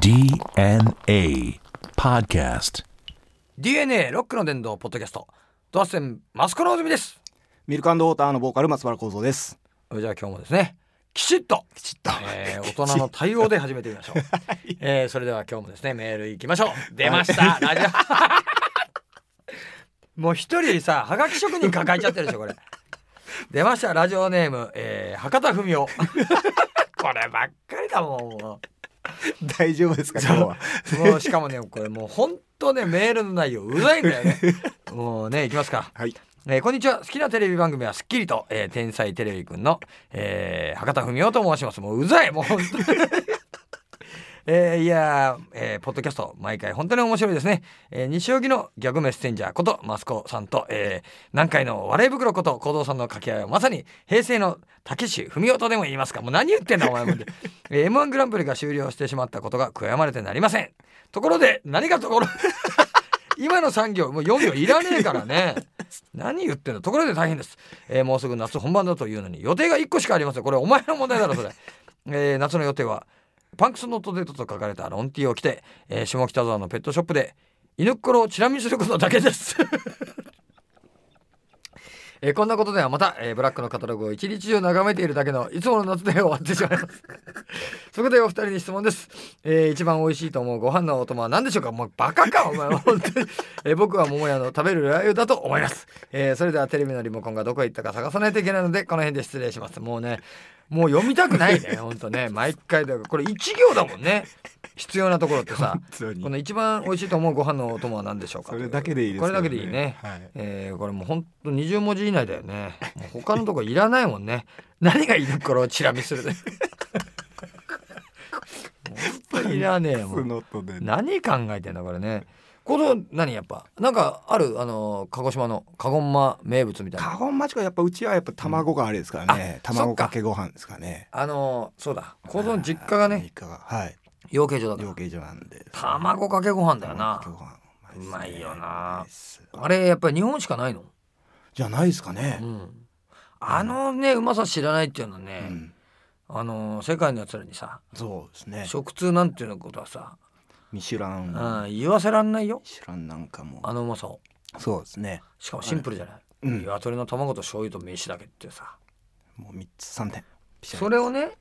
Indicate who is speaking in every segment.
Speaker 1: DNA Podcast.
Speaker 2: DNA ロックの伝道ポッドキャスト。ドアステンマスコの泉です。
Speaker 3: ミルクウォーターのボーカル松原幸三です。
Speaker 2: じゃあ今日もですねきちっと
Speaker 3: きちっと。
Speaker 2: えー大人の対応で始めてみましょう、えーそれでは今日もですねメールいきましょう。出ました、ラジオ。もう一人さはがき職人抱えちゃってるでしょこれ。出ました。ラジオネーム、えー博多文雄。こればっかりだもんも
Speaker 3: 大丈夫ですか今日は？
Speaker 2: うもうしかもねこれもう本当ねメールの内容うざいんだよね。もうねいきますか。
Speaker 3: はい。
Speaker 2: えーこんにちは。好きなテレビ番組は『スッキリと』えー天才テレビくんの、えー博多文雄と申します。もううざい。もう本当にえーいやー、えーポッドキャスト毎回本当に面白いですね、えー西荻のギャグメッセンジャーことマスコさんと、えー南海の笑い袋こと幸三さんの掛け合いはまさに平成の竹志文雄とでも言いますか。もう何言ってんだお前も、えー、m 1グランプリが終了してしまったことが悔やまれてなりません。ところで何がところ 今の3行もう4行いらねえからね。何言ってんのところで大変です、えーもうすぐ夏本番だというのに予定が1個しかありません。これお前の問題だろそれ、えー夏の予定はパンクスノットデートと書かれたロンティーを着て、えー下北沢のペットショップで犬っころをチラ見することだけです。えーこんなことではまた、えーブラックのカタログを一日中眺めているだけのいつもの夏で終わってしまいます。そこでお二人に質問です、えー一番美味しいと思うご飯のお供は何でしょうか？もうバカかお前は。本当に、えー僕は桃屋の食べるラー油だと思います、えーそれではテレビのリモコンがどこへ行ったか探さないといけないのでこの辺で失礼します。もうねもう読みたくないね本当ね。毎回だ。からこれ一行だもんね。必要なところってさ。この一番美味しいと思うご飯のお供は何でしょうか
Speaker 3: それだけでいいです
Speaker 2: これだけでいいね、
Speaker 3: はい。
Speaker 2: えーこれもうほんと20文字以内だよね。他のとこいらないもんね。何がいる頃をチラ見する。でいらねえも
Speaker 3: ス
Speaker 2: ん。何考えてんだこれねこの何やっぱ？なんかある？あの鹿児島のカゴンマ名物みたいな
Speaker 3: カゴン町はやっぱうちはやっぱ卵があれですからね。
Speaker 2: あそ
Speaker 3: 卵
Speaker 2: っか
Speaker 3: かけご飯ですかね。
Speaker 2: あのそうだこの実家がね
Speaker 3: 実家がはい。
Speaker 2: 養鶏場だから
Speaker 3: 養鶏場なんで。
Speaker 2: 卵かけご飯だよな
Speaker 3: 卵かけご飯
Speaker 2: うまいよな
Speaker 3: うまいです
Speaker 2: あれやっぱり日本しかないの？
Speaker 3: じゃないですかね
Speaker 2: う。んあのねうまさ知らないっていうのはね、
Speaker 3: うん。
Speaker 2: あの世界のやつらにさ
Speaker 3: そうですね。
Speaker 2: 食通なんていうことはさ、
Speaker 3: ミシュラン。
Speaker 2: うん、言わせらんないよ。
Speaker 3: ミシュランなんかも。
Speaker 2: あのうまさを。
Speaker 3: そうですね。
Speaker 2: しかもシンプルじゃない、
Speaker 3: うん。
Speaker 2: 鶏の卵と醤油と飯だけってさ。
Speaker 3: もう三つ三点。
Speaker 2: それをね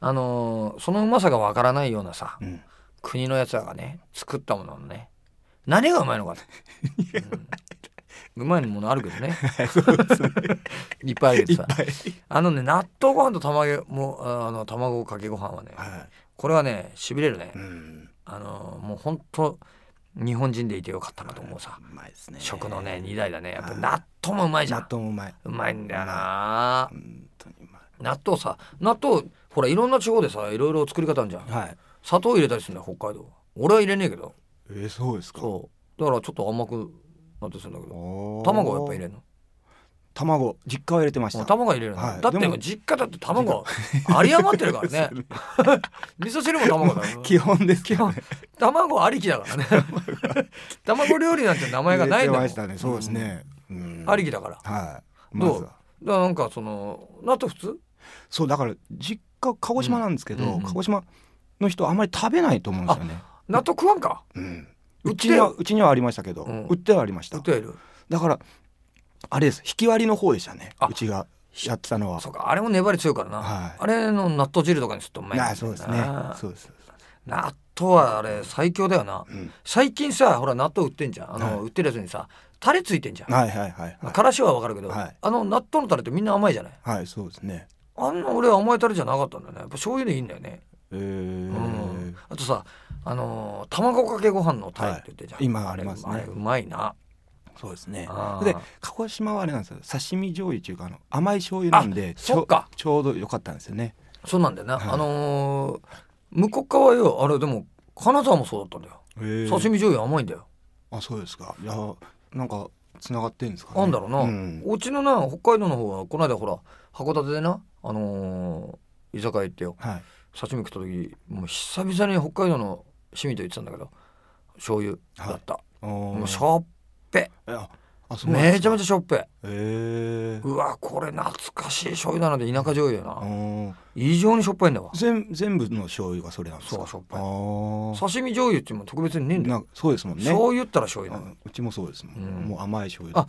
Speaker 2: あのーそのうまさがわからないようなさ、
Speaker 3: うん。
Speaker 2: 国のやつらがね作ったもののね何がうまいのかって、うん。うまいものあるけどね。いっぱいあるけどさ。あのね納豆ご飯と卵もあの卵かけご飯はね
Speaker 3: は
Speaker 2: これはねしびれるね、
Speaker 3: い。うん。
Speaker 2: あのもう本当日本人でいてよかったなと思うさ、
Speaker 3: うまいですね。
Speaker 2: 食のね二代だね。やっぱ
Speaker 3: はい
Speaker 2: 納豆もうまいじゃん。
Speaker 3: 納豆もうまい。
Speaker 2: うまいんだよな。
Speaker 3: 本当にうまい。
Speaker 2: 納豆さ納豆ほらいろんな地方でさいろいろ作り方あるじゃん。
Speaker 3: はい。
Speaker 2: 砂糖入れたりするんだよ北海道。俺は入れねえけど。
Speaker 3: えー、そうですか。
Speaker 2: そう。だからちょっと甘くなってするんだけど。卵はやっぱ入れんの？
Speaker 3: 卵実家は入れてまし
Speaker 2: うん
Speaker 3: た。
Speaker 2: 卵は入れるの、
Speaker 3: はい。
Speaker 2: だって実家だって卵あり余ってるからね。味噌汁も卵だよ
Speaker 3: 基本ですけど、ね。
Speaker 2: 卵ありきだからね。卵料理なんて名前がないんだもん。
Speaker 3: ね。そうですね。うん。
Speaker 2: ありきだから。
Speaker 3: はい。
Speaker 2: どう
Speaker 3: まずは。
Speaker 2: だからなんかその納豆普通？
Speaker 3: そうだから実家鹿児島なんですけど、
Speaker 2: うんうんうん。
Speaker 3: 鹿児島の人あんまり食べないと思うんですよね。
Speaker 2: 納豆食わんか？
Speaker 3: うん。うちにはうちにはありましたけど、
Speaker 2: うん。
Speaker 3: 売ってはありました。
Speaker 2: 売っ。てはいる。
Speaker 3: だからあれです。引き割りの方でしたね。
Speaker 2: あ。
Speaker 3: うちがやってたのは。
Speaker 2: そうか。あれも粘り強いからな、
Speaker 3: はい。
Speaker 2: あれの納豆汁とかにするとうまい
Speaker 3: そうですね。そうです。
Speaker 2: 納豆はあれ最強だよな、
Speaker 3: うん。
Speaker 2: 最近さほら納豆売ってんじゃん。あの、
Speaker 3: はい。
Speaker 2: 売ってるやつにさタレついてんじゃん、
Speaker 3: はいはいはいはい。
Speaker 2: からしはわかるけど、
Speaker 3: はい。
Speaker 2: あの納豆のタレってみんな甘いじゃない？
Speaker 3: はいそうですね。
Speaker 2: あんな俺は甘いタレじゃなかったんだよね。やっぱ醤油でいいんだよね、
Speaker 3: えー。
Speaker 2: うん。あとさあのー卵かけご飯のタレって言ってんじゃん、
Speaker 3: はい。今ありますね。
Speaker 2: あれあれうまいな
Speaker 3: そうですね。で鹿児島はあれなんですよ。刺身醤油っていうかあの甘い醤油なんでちょ
Speaker 2: そっか。
Speaker 3: ちょうど良かったんですよね。
Speaker 2: そうなんだよな、
Speaker 3: はい。
Speaker 2: あのー向こう側よあれでも金沢もそうだったんだよ。刺身醤油甘いんだよ。
Speaker 3: あそうですか。いやなんかつながってんですかね。
Speaker 2: あんだろうな、
Speaker 3: う
Speaker 2: うんちのな北海道の方はこの間ほら函館でなあのー居酒屋行ってよ。
Speaker 3: はい。
Speaker 2: 刺身食った時もう久々に北海道の趣味と言ってたんだけど醤油だった、
Speaker 3: おー。
Speaker 2: もうしょっぺめちゃめちゃしょっぱい
Speaker 3: へえ。
Speaker 2: うわこれ懐かしい醤油だなで田舎醤油やな。
Speaker 3: ー
Speaker 2: 異常にしょっぱいんだわ。
Speaker 3: 全全部の醤油がそれなんですか？
Speaker 2: そうしょっぱい。刺身醤油っていうのも特別にねえんだよ。
Speaker 3: そうですもんね。
Speaker 2: 醤油ったら醤油なの
Speaker 3: あうちもそうですもん、
Speaker 2: うん。
Speaker 3: もう甘い醤油
Speaker 2: あ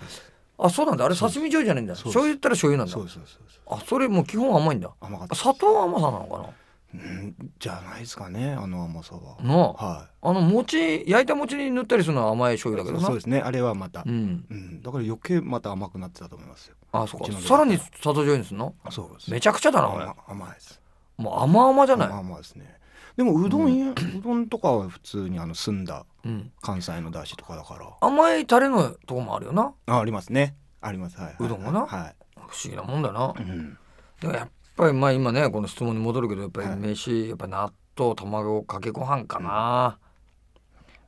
Speaker 2: あそうなんだ。あれ刺身醤油じゃねえんだ。醤油ったら醤油なんだ。
Speaker 3: そうそうそう
Speaker 2: あそれもう基本甘いんだ。
Speaker 3: 甘かった
Speaker 2: 砂糖甘さなのか
Speaker 3: うんじゃないですかねあの甘さは。
Speaker 2: ななあ。
Speaker 3: は
Speaker 2: あの餅焼いた餅に塗ったりするのは甘い醤
Speaker 3: い
Speaker 2: 油だけどな。
Speaker 3: そうですね。あれはまた。
Speaker 2: う、ん。
Speaker 3: うん、だから余計また甘くなってたと思いますよ。
Speaker 2: あそう
Speaker 3: うちの
Speaker 2: かさらに砂糖醤油にするの？
Speaker 3: そうです。
Speaker 2: めちゃくちゃだな
Speaker 3: 甘甘いです。
Speaker 2: もう甘々じゃない？
Speaker 3: 甘々ですね。でもうどんや、うどんとかは普通にあの澄んだ
Speaker 2: うん。
Speaker 3: 関西の出汁とかだから。
Speaker 2: 甘いタレのとこもあるよな。
Speaker 3: あありますね。あります。はい、はいう
Speaker 2: どんがな。
Speaker 3: はい、
Speaker 2: 不思議なもんだな。
Speaker 3: うん、
Speaker 2: でもやっぱりまあ今ねこの質問に戻るけどやっぱり
Speaker 3: はい。
Speaker 2: 飯やっぱ納豆卵かけご飯かな、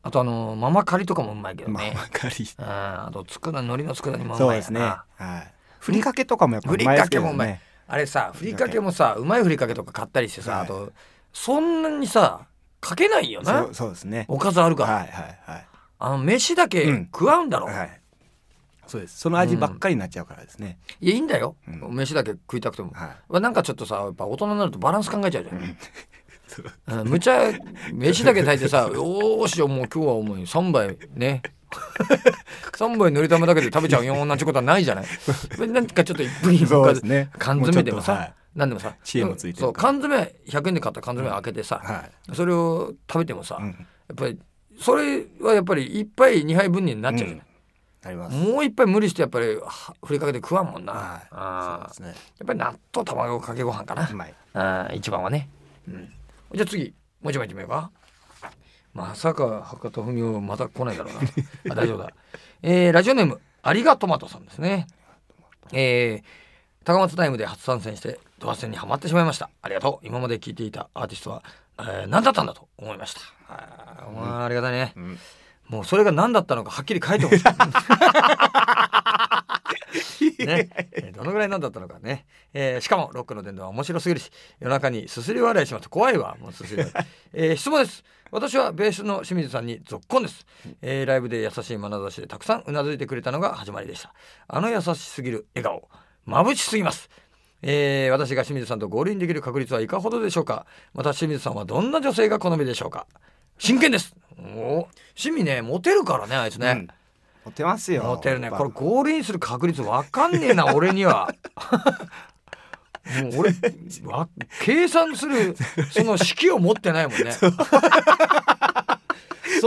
Speaker 2: あとあのママカリとかもうまいけど
Speaker 3: まあ
Speaker 2: ね、
Speaker 3: わかり
Speaker 2: うん。あとつくだ海苔のつくだ煮もうまいや
Speaker 3: そうですね。
Speaker 2: な。
Speaker 3: はい。ふりかけとかもやっぱ
Speaker 2: ふり
Speaker 3: うまいですけど
Speaker 2: かけもうまい。
Speaker 3: ね
Speaker 2: あれさふりかけもさうまいふりかけとか買ったりしてさ、
Speaker 3: はい。
Speaker 2: あとそんなにさかけないよな。
Speaker 3: そうそうですね。
Speaker 2: おかずあるから、
Speaker 3: はいはいはい。
Speaker 2: あの飯だけ
Speaker 3: うん。
Speaker 2: 食わんだろ、
Speaker 3: はいそうです。その味ばっかりになっちゃうからですね、
Speaker 2: いやいいんだよ、
Speaker 3: うん。
Speaker 2: 飯だけ食いたくても、
Speaker 3: はい。
Speaker 2: まあなんかちょっとさやっぱ大人になるとバランス考えちゃうじゃん、
Speaker 3: そう。
Speaker 2: うんむちゃ飯だけ炊いてさ「よーしよもう今日はもう3杯ね。3杯のり玉だけで食べちゃうよ同じことはないじゃない。なんかちょっと一分
Speaker 3: そうですね。
Speaker 2: 缶詰でもさ、
Speaker 3: はい。
Speaker 2: なんでもさ。
Speaker 3: 知恵もついて
Speaker 2: う
Speaker 3: から。
Speaker 2: 缶詰100円で買った缶詰開けてさ、
Speaker 3: はい
Speaker 2: それを食べてもさ、
Speaker 3: うん。
Speaker 2: やっぱりそれはやっぱり1杯2杯分になっちゃうじゃない、もう一杯無理してやっぱりはふりかけて食わんもんな、
Speaker 3: はい。
Speaker 2: あー。
Speaker 3: そうですね。
Speaker 2: やっぱり納豆卵かけご飯かな。
Speaker 3: う、まい。
Speaker 2: あー一番はね、うん、じゃあ次もう一枚いってみようか。まさか博多文雄また来ないだろうな。あ大丈夫だ、えー、ラジオネームありがトマトさんですね。えー、高松タイムで初参戦してドア戦にはまってしまいました。ありがとう。今まで聞いていたアーティストは、えー、何だったんだと思いました。あー、まあ、ありがたいね、
Speaker 3: うん
Speaker 2: もうそれが何だったのかはっきり書いてほしい。ね、どのぐらい何だったのかね、えーしかもロックの伝道は面白すぎるし夜中にすすり笑いします。怖いわ。もうすすり笑い、えー質問です。私はベースの清水さんに続婚です、えーライブで優しい眼差しでたくさんうなずいてくれたのが始まりでした。あの優しすぎる笑顔。眩しすぎます。えー私が清水さんと合流できる確率はいかほどでしょうか。また清水さんはどんな女性が好みでしょうか。真剣です。お趣味ねモテるからねあいつね、
Speaker 3: うん。モテますよ。
Speaker 2: モテるね。
Speaker 3: やっぱ。
Speaker 2: これ合輪する確率わかんねえな 俺には。もう俺わ計算するその式を持ってないもんね。そ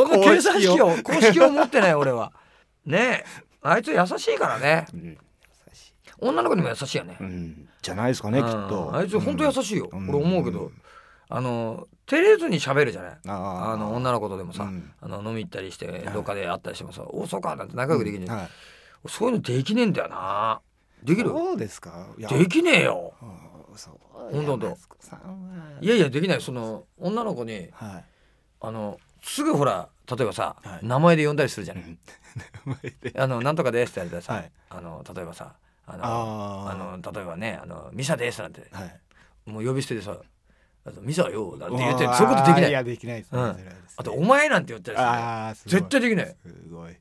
Speaker 2: の計算式を。公式を持ってない俺は。ねえあいつ優しいからね。
Speaker 3: うん。
Speaker 2: 女の子にも優しいよね。
Speaker 3: うん。じゃないですかねきっ
Speaker 2: うん
Speaker 3: と。
Speaker 2: あいつ本当優しいよ、
Speaker 3: うん。
Speaker 2: 俺思うけど、あの照れずに喋るじゃない？
Speaker 3: あ
Speaker 2: の女の子とでもさ、
Speaker 3: うん。
Speaker 2: あの飲み行ったりしてどっかで会ったりしてもさ「おそうか」なんて仲良くできるじゃん、
Speaker 3: はい。
Speaker 2: そういうのできねえんだよな。できる？
Speaker 3: そうですか？
Speaker 2: できねえよ。ほんとほんと
Speaker 3: いやい
Speaker 2: やできない。その女の子に
Speaker 3: はい。
Speaker 2: あのすぐほら例えばさ、
Speaker 3: はい。
Speaker 2: 名前で呼んだりするじゃない、
Speaker 3: うん。名前で。
Speaker 2: あのなんとかですって言われたらさ、
Speaker 3: はい。
Speaker 2: あの例えばさあの
Speaker 3: あ
Speaker 2: の例えばねあのミサですなんて
Speaker 3: はい。
Speaker 2: もう呼び捨てでさあとミサよなんて言ってそういうことできない。
Speaker 3: いやできないですね。
Speaker 2: うん。あとお前なんて言ったりする
Speaker 3: あーすごい。
Speaker 2: 絶対できない。
Speaker 3: すごい。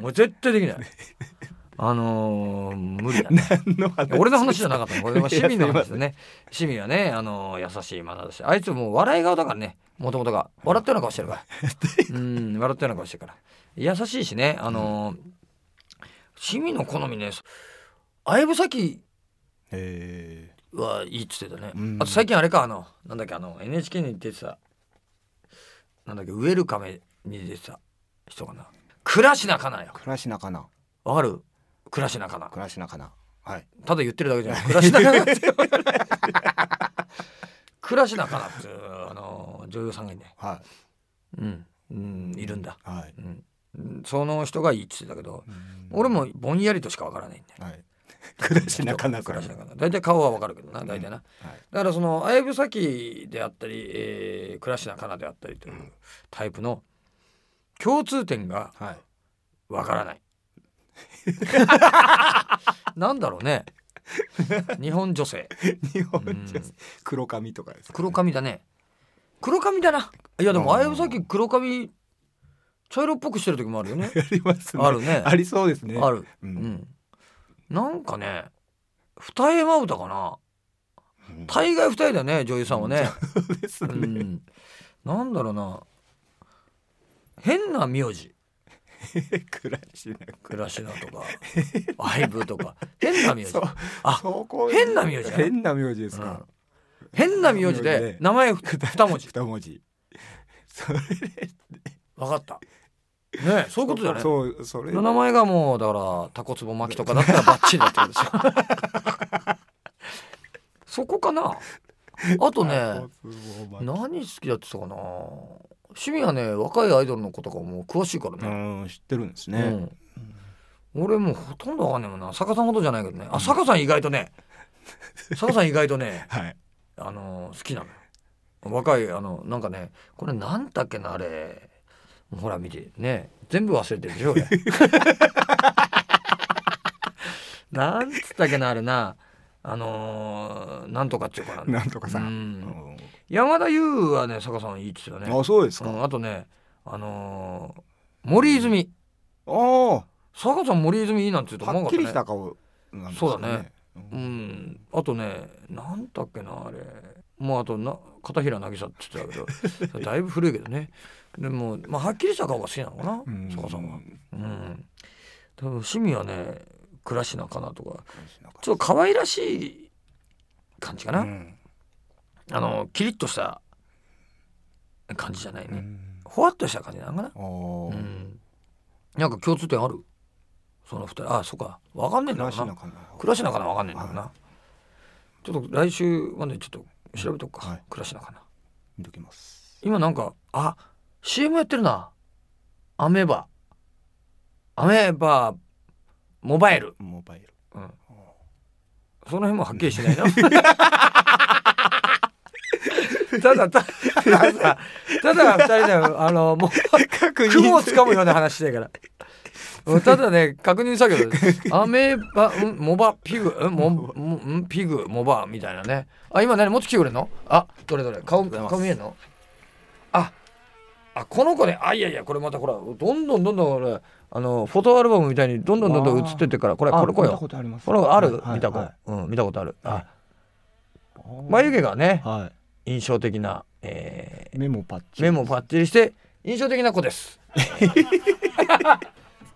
Speaker 2: もう絶対できない。あのー無理だね。俺の話じゃなかったの。これは市民の話でね。市民はねあの優しい眼差しあいつもう笑い顔だからね。もともとが。笑ったような顔してるから。うん笑ったような顔してるから。優しいしねあのー市民の好みね相武咲。
Speaker 3: え
Speaker 2: はいいっつってたね、
Speaker 3: うん。
Speaker 2: あと最近あれかあのなんだっけあの NHK に出てたなんだっけウェルカメに出てた人かな。倉科かなよ。
Speaker 3: ー、倉科かな。
Speaker 2: わかる？倉科かな。
Speaker 3: 倉科かな。はい。
Speaker 2: ただ言ってるだけじゃない。倉科かなって。倉科かなってあの女優さんがいね
Speaker 3: は
Speaker 2: うん、うん、いるんだ、
Speaker 3: いはい。
Speaker 2: うん。うん、その人がいいって言ってたけど
Speaker 3: うん。
Speaker 2: 俺もぼんやりとしかわからないんだよ。
Speaker 3: はい倉科かな
Speaker 2: か。な大体顔はわかるけどな大体な、
Speaker 3: はい。
Speaker 2: だからその相武咲であったり、えー、倉科かなであったりというタイプの共通点が
Speaker 3: はい。
Speaker 2: わからない。なんだろうね。日本女性。
Speaker 3: 日本
Speaker 2: うん。
Speaker 3: 女性黒髪とかですかね。
Speaker 2: 黒髪だね。黒髪だな。いやでも
Speaker 3: あ。ー
Speaker 2: 相武咲黒髪茶色っぽくしてる時もあるよね。
Speaker 3: ありますね。
Speaker 2: あるね。
Speaker 3: ありそうですね。
Speaker 2: ある。
Speaker 3: う
Speaker 2: うんんなんかね二重まぶたかな。
Speaker 3: うん。
Speaker 2: 大概二重だよね女優さんはね。
Speaker 3: ですね。
Speaker 2: うん。なんだろうな。変な名字。
Speaker 3: 暮らしな
Speaker 2: 倉科とか相武とか。変な名字。あ変な名字
Speaker 3: 変な名字ですか。
Speaker 2: うん、変な名字で名前ふ 二文字。
Speaker 3: 二文字。それ
Speaker 2: 分かったねそういうことだよね。
Speaker 3: そうそれ。
Speaker 2: 名前がもうだからタコツボ巻きとかだったらバッチリだってことですよ。そこかな。あとね何好きだって言ったかな。趣味はね若いアイドルの子とかも詳しいから
Speaker 3: う
Speaker 2: ね、
Speaker 3: ん知ってるんですね、
Speaker 2: うん、俺もうほとんどわかんないもんな。坂さんほどじゃないけどね。あ坂さん意外とね。坂さん意外とね
Speaker 3: はい。
Speaker 2: あの好きなの。よ若いあのなんかねこれなんだっけなあれほら見てね全部忘れてるでしょ俺。なんつったっけなあれな。あのーなんとかっていうか。な
Speaker 3: なんとかさ、
Speaker 2: うん。
Speaker 3: うん。
Speaker 2: 山田優はね坂さんいいっつってたね。
Speaker 3: あそうですか、
Speaker 2: うん、あとねあのー森泉。
Speaker 3: ああ
Speaker 2: 坂さん森泉いいなんて言うと思
Speaker 3: はっきり
Speaker 2: わなかったね
Speaker 3: した顔なんです
Speaker 2: そうだね。
Speaker 3: う
Speaker 2: うんん。あとねなんだっけなあれ。もうあとな片平渚って言ってたけど。だいぶ古いけどねでも、まあ、はっきりした顔が好きなのかな
Speaker 3: うん。
Speaker 2: 坂さんはうん。多分趣味はね倉科かなとか。ちょっと可愛らしい感じかな、
Speaker 3: うん。
Speaker 2: あのキリッとした感じじゃないね、
Speaker 3: うん。
Speaker 2: ほわっとした感じなのかな。うん。なんか共通点ある？その二人。あそっか。わかんねえんだろうな。
Speaker 3: 暮らしなかな
Speaker 2: 倉科かなわかんねえんだろうな、ちょっと来週までちょっと調べとくか、
Speaker 3: はい。
Speaker 2: 倉科かな
Speaker 3: 見ときます。
Speaker 2: 今なんかあ CM やってるなアメーバアメーバモバイル、
Speaker 3: モバイル
Speaker 2: うん、その辺もはっきりしないな ただたただただ二人であのもう
Speaker 3: 確
Speaker 2: 雲をつかむような話してるから。ただね確認作業。アメーバんモバピグんモモんピグモバみたいなね。あ今何もっと来てくれんの？あどれどれ顔顔見えんの？ああこの子ね。あいやいやこれまたほらどんどんどんどん俺あのフォトアルバムみたいにどんどんどんどん映ってってからこれこれこれよ。
Speaker 3: とあります。
Speaker 2: これある、
Speaker 3: はい
Speaker 2: 見た子、
Speaker 3: はい
Speaker 2: うん見たことある。あ
Speaker 3: はい。
Speaker 2: 眉毛がね
Speaker 3: は
Speaker 2: 印象的な、えー
Speaker 3: いメモパッチ
Speaker 2: 目もパッチリして印象的な子です。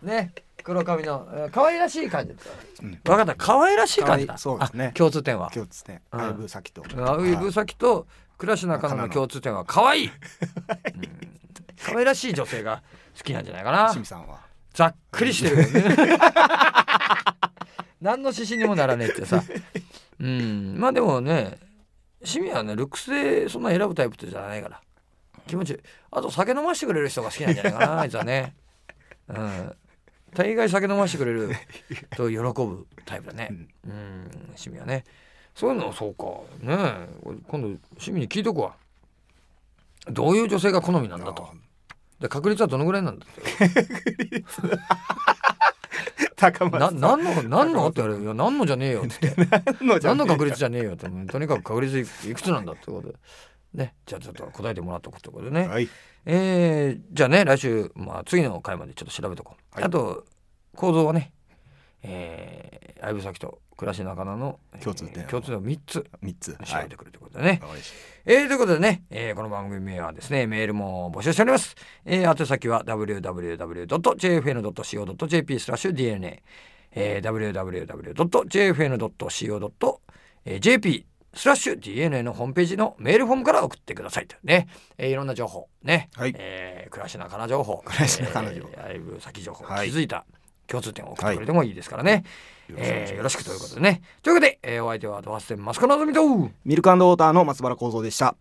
Speaker 2: ね、黒髪のえー可愛らしい感じ。
Speaker 3: うん。
Speaker 2: 分かった、可愛らしい感じだ。
Speaker 3: そうですね。
Speaker 2: あ共通点は。
Speaker 3: 今日つね
Speaker 2: うん。
Speaker 3: 相武咲と。
Speaker 2: ブサキと倉科かなの共通点は可愛い。う ん可愛らしい女性が好きなんじゃないかな
Speaker 3: 清。水さんは？
Speaker 2: ざっくりしてるよね。何の指針にもならねえってさ。うん、まあでもね、趣味はね、ルックスでそんな選ぶタイプってじゃないから。気持ちいい。あと酒飲ましてくれる人が好きなんじゃないかな、あいつはね。うん。大概酒飲ましてくれると喜ぶタイプだね。うん、趣味はね。そういうのそうか。ね今度趣味に聞いとくわ。どういう女性が好みなんだと。で確率はどのぐらいなんだって。
Speaker 3: 高
Speaker 2: な何の何の？って言われる。いや何のじゃねえよって。
Speaker 3: の
Speaker 2: 何の確率じゃねえよって。うんとにかく確率いくつなんだってことで。ね。じゃあちょっと答えてもらっとくってことでね、
Speaker 3: はい。
Speaker 2: えーじゃあね来週、まあ、次の回までちょっと調べとこう、
Speaker 3: はい。
Speaker 2: あと構造はねえー、相武咲と暮らし仲間のえー
Speaker 3: 共通点
Speaker 2: 共通点を3つ
Speaker 3: 三つ。
Speaker 2: 調べてくるということでね、
Speaker 3: はい。
Speaker 2: えーということでね、えーこの番組はですね、メールも募集しております。えー、宛先は www.jfn.co.jp スラッシュ DNA、えー、www.jfn.co.jp スラッシュ DNA のホームページのメールフォームから送ってくださいと。ね、えーいろんな情報。ね、
Speaker 3: はい。
Speaker 2: えー暮らしなかな情報、
Speaker 3: 暮らしなかな情報。
Speaker 2: えーライブ先情報、
Speaker 3: はい。
Speaker 2: 気づいた共通点を送ってくれてもいいですからね。えーよろしくということでね。というわけで、えーお相手はドハステンマスコのぞみと
Speaker 3: ミルクウォーターの松原幸三でした